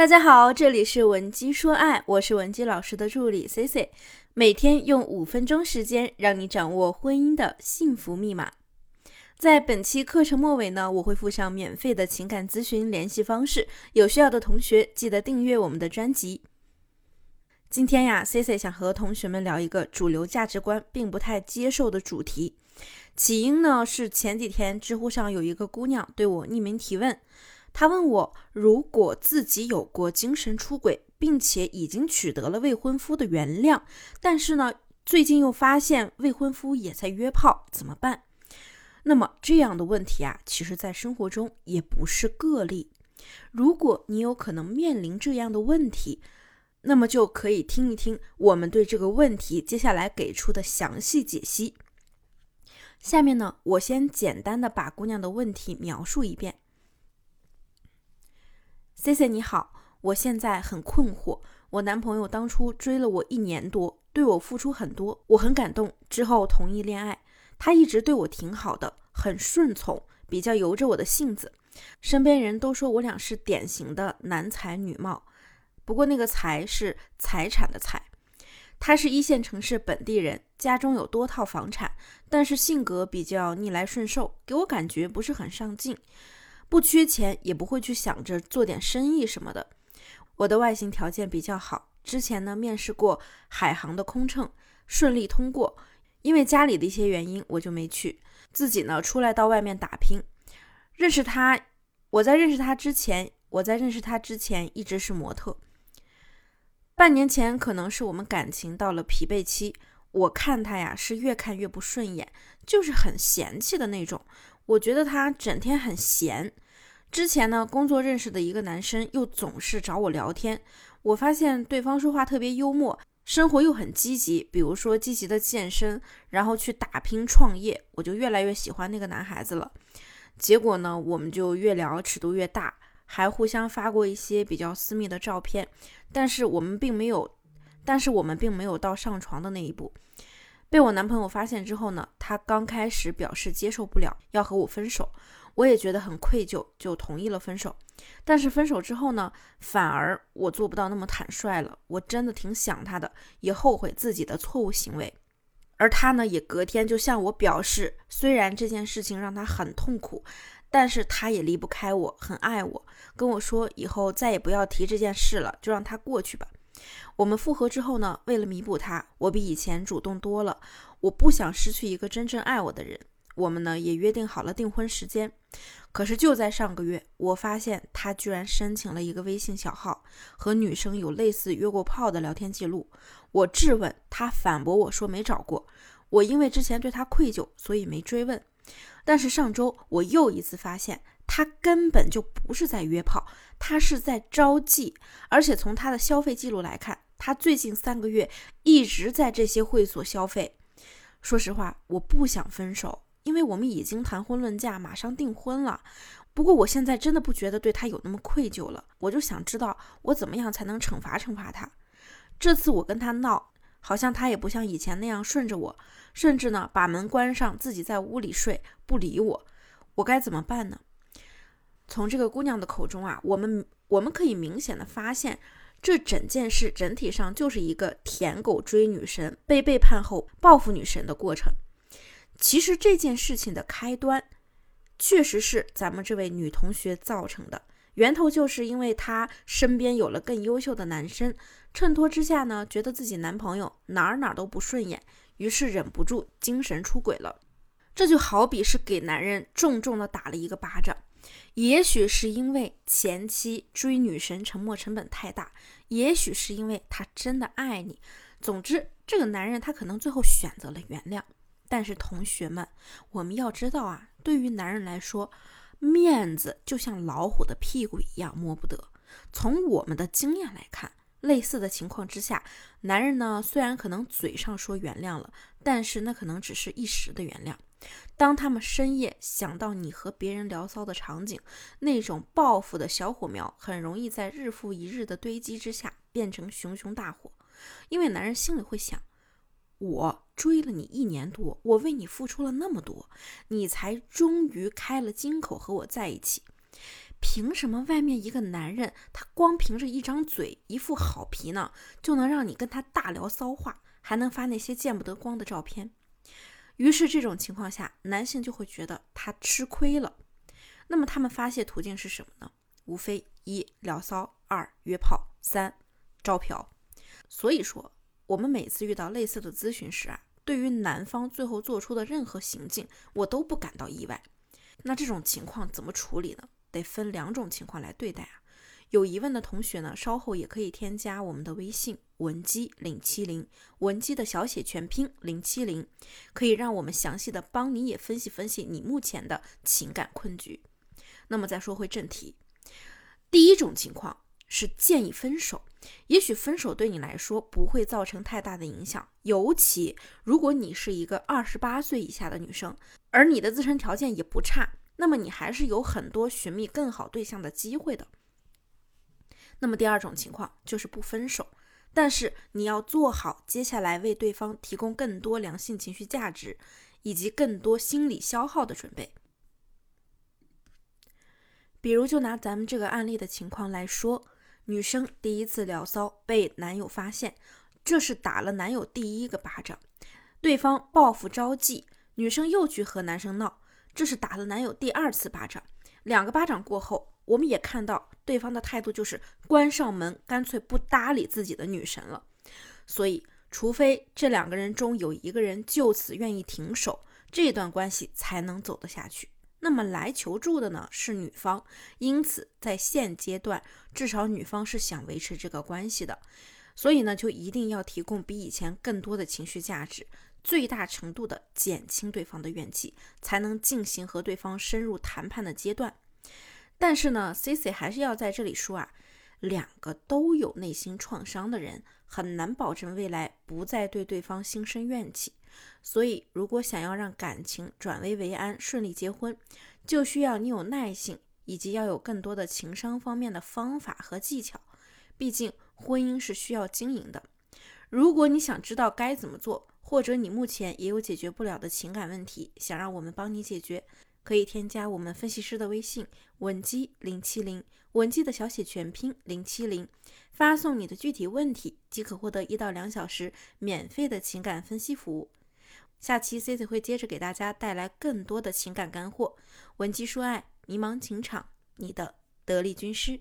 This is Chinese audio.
大家好，这里是文姬说爱，我是文姬老师的助理 C C，每天用五分钟时间让你掌握婚姻的幸福密码。在本期课程末尾呢，我会附上免费的情感咨询联系方式，有需要的同学记得订阅我们的专辑。今天呀，C C 想和同学们聊一个主流价值观并不太接受的主题，起因呢是前几天知乎上有一个姑娘对我匿名提问。他问我，如果自己有过精神出轨，并且已经取得了未婚夫的原谅，但是呢，最近又发现未婚夫也在约炮，怎么办？那么这样的问题啊，其实在生活中也不是个例。如果你有可能面临这样的问题，那么就可以听一听我们对这个问题接下来给出的详细解析。下面呢，我先简单的把姑娘的问题描述一遍。C C 你好，我现在很困惑。我男朋友当初追了我一年多，对我付出很多，我很感动。之后同意恋爱，他一直对我挺好的，很顺从，比较由着我的性子。身边人都说我俩是典型的男才女貌，不过那个才是财产的财。他是一线城市本地人，家中有多套房产，但是性格比较逆来顺受，给我感觉不是很上进。不缺钱，也不会去想着做点生意什么的。我的外形条件比较好，之前呢面试过海航的空乘，顺利通过。因为家里的一些原因，我就没去，自己呢出来到外面打拼。认识他，我在认识他之前，我在认识他之前一直是模特。半年前，可能是我们感情到了疲惫期，我看他呀是越看越不顺眼，就是很嫌弃的那种。我觉得他整天很闲。之前呢，工作认识的一个男生又总是找我聊天。我发现对方说话特别幽默，生活又很积极，比如说积极的健身，然后去打拼创业。我就越来越喜欢那个男孩子了。结果呢，我们就越聊尺度越大，还互相发过一些比较私密的照片。但是我们并没有，但是我们并没有到上床的那一步。被我男朋友发现之后呢，他刚开始表示接受不了，要和我分手。我也觉得很愧疚，就同意了分手。但是分手之后呢，反而我做不到那么坦率了。我真的挺想他的，也后悔自己的错误行为。而他呢，也隔天就向我表示，虽然这件事情让他很痛苦，但是他也离不开我，很爱我，跟我说以后再也不要提这件事了，就让他过去吧。我们复合之后呢，为了弥补他，我比以前主动多了。我不想失去一个真正爱我的人。我们呢也约定好了订婚时间。可是就在上个月，我发现他居然申请了一个微信小号，和女生有类似约过炮的聊天记录。我质问他，反驳我说没找过。我因为之前对他愧疚，所以没追问。但是上周我又一次发现。他根本就不是在约炮，他是在招妓。而且从他的消费记录来看，他最近三个月一直在这些会所消费。说实话，我不想分手，因为我们已经谈婚论嫁，马上订婚了。不过我现在真的不觉得对他有那么愧疚了，我就想知道我怎么样才能惩罚惩罚他。这次我跟他闹，好像他也不像以前那样顺着我，甚至呢把门关上，自己在屋里睡，不理我。我该怎么办呢？从这个姑娘的口中啊，我们我们可以明显的发现，这整件事整体上就是一个舔狗追女神、被背叛后报复女神的过程。其实这件事情的开端，确实是咱们这位女同学造成的，源头就是因为她身边有了更优秀的男生，衬托之下呢，觉得自己男朋友哪儿哪儿都不顺眼，于是忍不住精神出轨了。这就好比是给男人重重的打了一个巴掌。也许是因为前期追女神沉没成本太大，也许是因为他真的爱你。总之，这个男人他可能最后选择了原谅。但是同学们，我们要知道啊，对于男人来说，面子就像老虎的屁股一样摸不得。从我们的经验来看，类似的情况之下，男人呢虽然可能嘴上说原谅了，但是那可能只是一时的原谅。当他们深夜想到你和别人聊骚的场景，那种报复的小火苗很容易在日复一日的堆积之下变成熊熊大火。因为男人心里会想：我追了你一年多，我为你付出了那么多，你才终于开了金口和我在一起。凭什么外面一个男人，他光凭着一张嘴、一副好皮呢，就能让你跟他大聊骚话，还能发那些见不得光的照片？于是这种情况下，男性就会觉得他吃亏了。那么他们发泄途径是什么呢？无非一聊骚，二约炮，三招嫖。所以说，我们每次遇到类似的咨询时啊，对于男方最后做出的任何行径，我都不感到意外。那这种情况怎么处理呢？得分两种情况来对待啊。有疑问的同学呢，稍后也可以添加我们的微信文姬零七零，文姬的小写全拼零七零，可以让我们详细的帮你也分析分析你目前的情感困局。那么再说回正题，第一种情况是建议分手，也许分手对你来说不会造成太大的影响，尤其如果你是一个二十八岁以下的女生，而你的自身条件也不差。那么你还是有很多寻觅更好对象的机会的。那么第二种情况就是不分手，但是你要做好接下来为对方提供更多良性情绪价值以及更多心理消耗的准备。比如，就拿咱们这个案例的情况来说，女生第一次聊骚被男友发现，这是打了男友第一个巴掌，对方报复招妓，女生又去和男生闹。这是打了男友第二次巴掌，两个巴掌过后，我们也看到对方的态度就是关上门，干脆不搭理自己的女神了。所以，除非这两个人中有一个人就此愿意停手，这段关系才能走得下去。那么来求助的呢是女方，因此在现阶段，至少女方是想维持这个关系的，所以呢，就一定要提供比以前更多的情绪价值。最大程度的减轻对方的怨气，才能进行和对方深入谈判的阶段。但是呢，Cici 还是要在这里说啊，两个都有内心创伤的人，很难保证未来不再对对方心生怨气。所以，如果想要让感情转危为安、顺利结婚，就需要你有耐性，以及要有更多的情商方面的方法和技巧。毕竟，婚姻是需要经营的。如果你想知道该怎么做，或者你目前也有解决不了的情感问题，想让我们帮你解决，可以添加我们分析师的微信文姬零七零，文姬的小写全拼零七零，发送你的具体问题即可获得一到两小时免费的情感分析服务。下期 C C 会接着给大家带来更多的情感干货，文姬说爱，迷茫情场，你的得力军师。